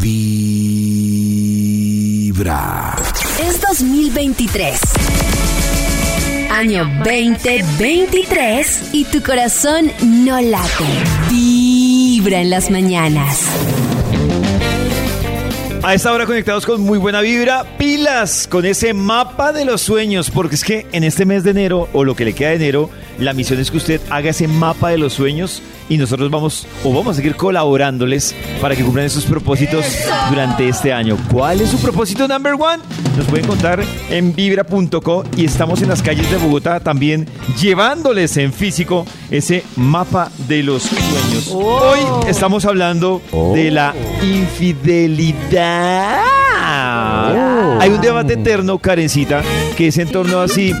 Vibra. Es 2023. Año 2023 y tu corazón no late. Vibra en las mañanas. A esta hora conectados con muy buena vibra, pilas con ese mapa de los sueños, porque es que en este mes de enero, o lo que le queda de enero, la misión es que usted haga ese mapa de los sueños y nosotros vamos, o vamos a seguir colaborándoles para que cumplan esos propósitos durante este año. ¿Cuál es su propósito number one? Nos pueden contar en vibra.co y estamos en las calles de Bogotá también llevándoles en físico ese mapa de los sueños. Hoy estamos hablando de la infidelidad. Hay un debate eterno, Karencita, que es en torno a si,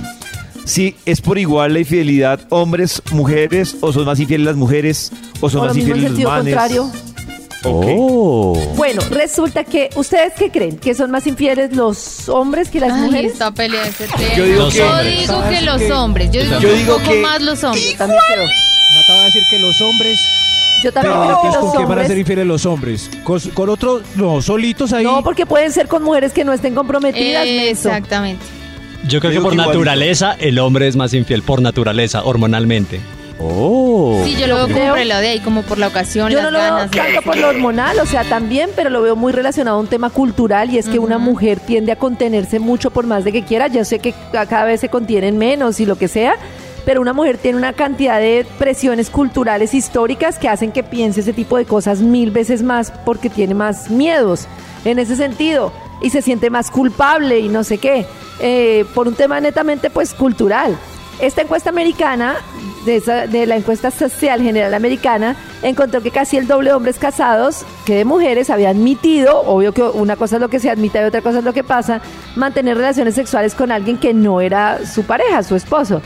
si es por igual la infidelidad hombres, mujeres, o son más infieles las mujeres, o son O lo más mismo en infieles los manes. contrario. Oh. Bueno, resulta que, ¿ustedes qué creen? ¿Que son más infieles los hombres que las Ay, mujeres? esta pelea ese tema. Yo digo que- Yo digo que los hombres. Yo digo Yo que digo un poco que- más los hombres. Yo también creo. Nata va a decir que los hombres. Yo también creo que los ¿con quién van a ser infieles los hombres? ¿Con, con otro? No, solitos ahí. No, porque pueden ser con mujeres que no estén comprometidas. Exactamente. Yo creo que por naturaleza el hombre es más infiel, por naturaleza, hormonalmente. Oh. Sí, yo lo veo como por el lado de ahí, como por la ocasión, Yo las no lo veo ganas. tanto por lo hormonal, o sea, también, pero lo veo muy relacionado a un tema cultural y es que una mujer tiende a contenerse mucho por más de que quiera. Yo sé que ca- cada vez se contienen menos y lo que sea, pero una mujer tiene una cantidad de presiones culturales históricas que hacen que piense ese tipo de cosas mil veces más porque tiene más miedos en ese sentido y se siente más culpable y no sé qué, eh, por un tema netamente pues cultural. Esta encuesta americana, de, esa- de la encuesta social general americana, encontró que casi el doble de hombres casados que de mujeres había admitido, obvio que una cosa es lo que se admite y otra cosa es lo que pasa, mantener relaciones sexuales con alguien que no era su pareja, su esposo.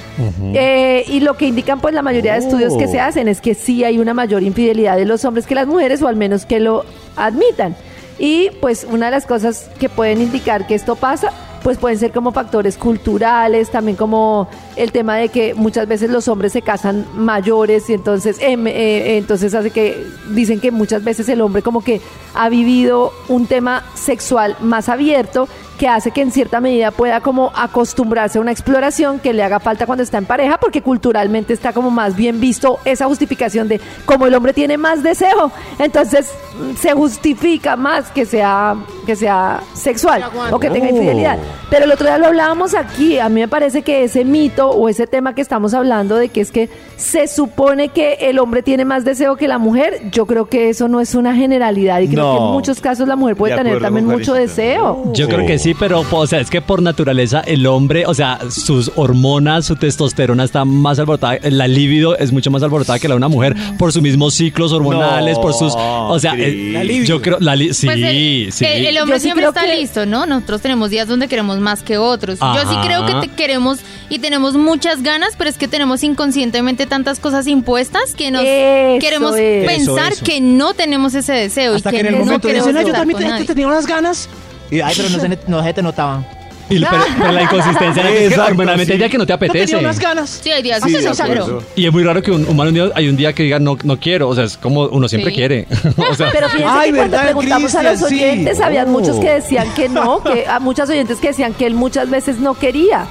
Eh, y lo que indican pues la mayoría de estudios que se hacen es que sí hay una mayor infidelidad de los hombres que las mujeres, o al menos que lo admitan. Y pues una de las cosas que pueden indicar que esto pasa, pues pueden ser como factores culturales, también como el tema de que muchas veces los hombres se casan mayores y entonces, em, eh, entonces hace que dicen que muchas veces el hombre como que ha vivido un tema sexual más abierto que hace que en cierta medida pueda como acostumbrarse a una exploración que le haga falta cuando está en pareja porque culturalmente está como más bien visto esa justificación de como el hombre tiene más deseo, entonces se justifica más que sea que sea sexual o que tenga infidelidad. Pero el otro día lo hablábamos aquí, a mí me parece que ese mito o ese tema que estamos hablando de que es que se supone que el hombre tiene más deseo que la mujer, yo creo que eso no es una generalidad y creo que en muchos casos la mujer puede De tener acuerdo también mucho deseo. Yo creo que sí, pero o sea, es que por naturaleza el hombre, o sea, sus hormonas, su testosterona está más alborotada, la libido es mucho más alborotada que la de una mujer por sus mismos ciclos hormonales, No, por sus, o sea. El- La libido. yo creo la li- sí, Pues el, sí. el- el hombre Yo sí siempre creo está que- listo, ¿no? Nosotros tenemos días donde queremos más que otros. Yo sí Ajá. creo que te queremos y tenemos muchas ganas, pero es que tenemos inconscientemente tantas cosas impuestas que nos Eso queremos es. pensar Eso, eso. que no tenemos ese deseo Hasta y que, que, en el no momento queremos "Ay, yo estar también con te- nadie". te tenía unas ganas. Y, ay, pero no se, no se te notaban. Y- pero, pero la inconsistencia es que Exacto, hormonalmente hay sí. días que no te tenía apetece. unas ganas. Sí, hay días Sí, de acuerdo. Y es muy raro que un humano un día, hay un día que diga no, no quiero, o sea, es como uno siempre Sí. quiere. o sea, Pero fíjense Ay, que cuando ¿verdad, preguntamos a los Cristian? Sí. oyentes, habían Oh. muchos que decían que no, que a muchas oyentes que decían que él muchas veces no quería.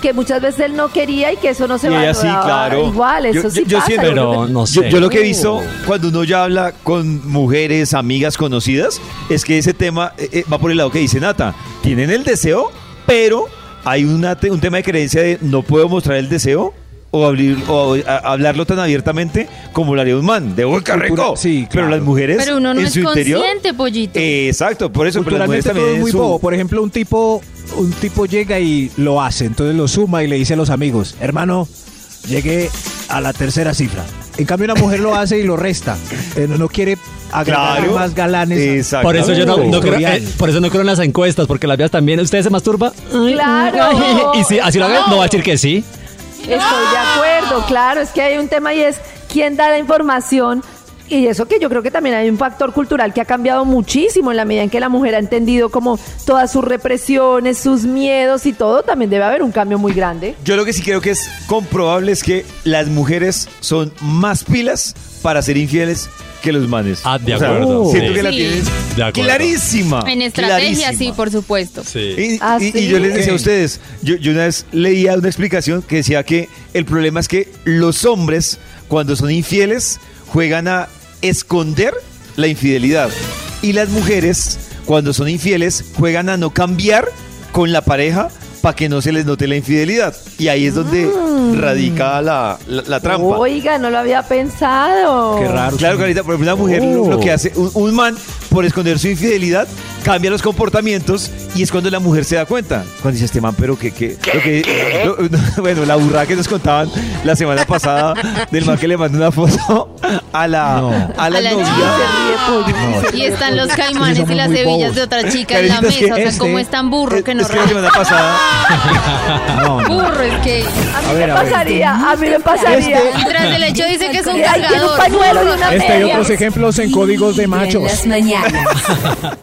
Que muchas veces él no quería y que eso no se Y ella sí, valoraba claro. igual, eso Yo- sí yo- yo pasa. siento- yo creo pero que- no Yo, sé. yo lo que he visto cuando uno ya habla con mujeres, amigas conocidas, es que ese tema eh, eh, va por el lado que dice Nata. Tienen el deseo, pero hay una un tema de creencia de no puedo mostrar el deseo o, abrir, o a- hablarlo tan abiertamente como lo haría un man. De ¡Uy, qué rico! Sí, Pero claro. las mujeres Pero uno no en es su interior... consciente, pollito. Eh, exacto, por eso. Pero las mujeres Culturalmente todo también es muy su- bobo. Por ejemplo, un tipo, un tipo llega y lo hace, entonces lo suma y le dice a los amigos, hermano, llegué a la tercera cifra. En cambio, una mujer lo hace y lo resta. Eh, no, no quiere agregar Claro. más galanes. Exacto. por eso yo no, no creo, eh, por eso no creo en las encuestas, porque las vías también, ¿usted se masturba? Ay, Claro. Y si así lo haga, no va a decir que sí. Estoy de acuerdo, claro, es que hay un tema y es quién da la información. Y eso que yo creo que también hay un factor cultural que ha cambiado muchísimo en la medida en que la mujer ha entendido como todas sus represiones, sus miedos y todo, también debe haber un cambio muy grande. Yo lo que sí creo que es comprobable es que las mujeres son más pilas para ser infieles que los manes. Ah, de O sea, acuerdo, siento sí. que la tienes De acuerdo. clarísima. En estrategia, clarísima. sí, por supuesto. Sí. Y, Ah, y- y ¿sí? yo les decía a ustedes, yo, yo una vez leía una explicación que decía que el problema es que los hombres, cuando son infieles, juegan a esconder la infidelidad. Y las mujeres, cuando son infieles, juegan a no cambiar con la pareja para que no se les note la infidelidad. Y ahí es donde radica la, la- la trampa. Oiga, no lo había pensado. Qué raro. Claro, Carita, por ejemplo, una mujer lo, Oh. lo que hace, un, un man, por esconder su infidelidad, cambia los comportamientos y es cuando la mujer se da cuenta. Cuando dice este man, pero que, que, lo que lo- bueno, la burrada que nos contaban la semana pasada del man que le mandó una foto a la, No. a la A la novia. Y están los caimanes y las muy hebillas bobos. de otra chica en la Karencita, es que mesa. O sea, este- como es tan burro que no es que la semana pasada No, no. Burro es que. A mí A ver, me pasaría, a mí me pasaría. Tras del hecho dice que es un cargador. y Este y otros ejemplos en códigos de en machos. las mañanas.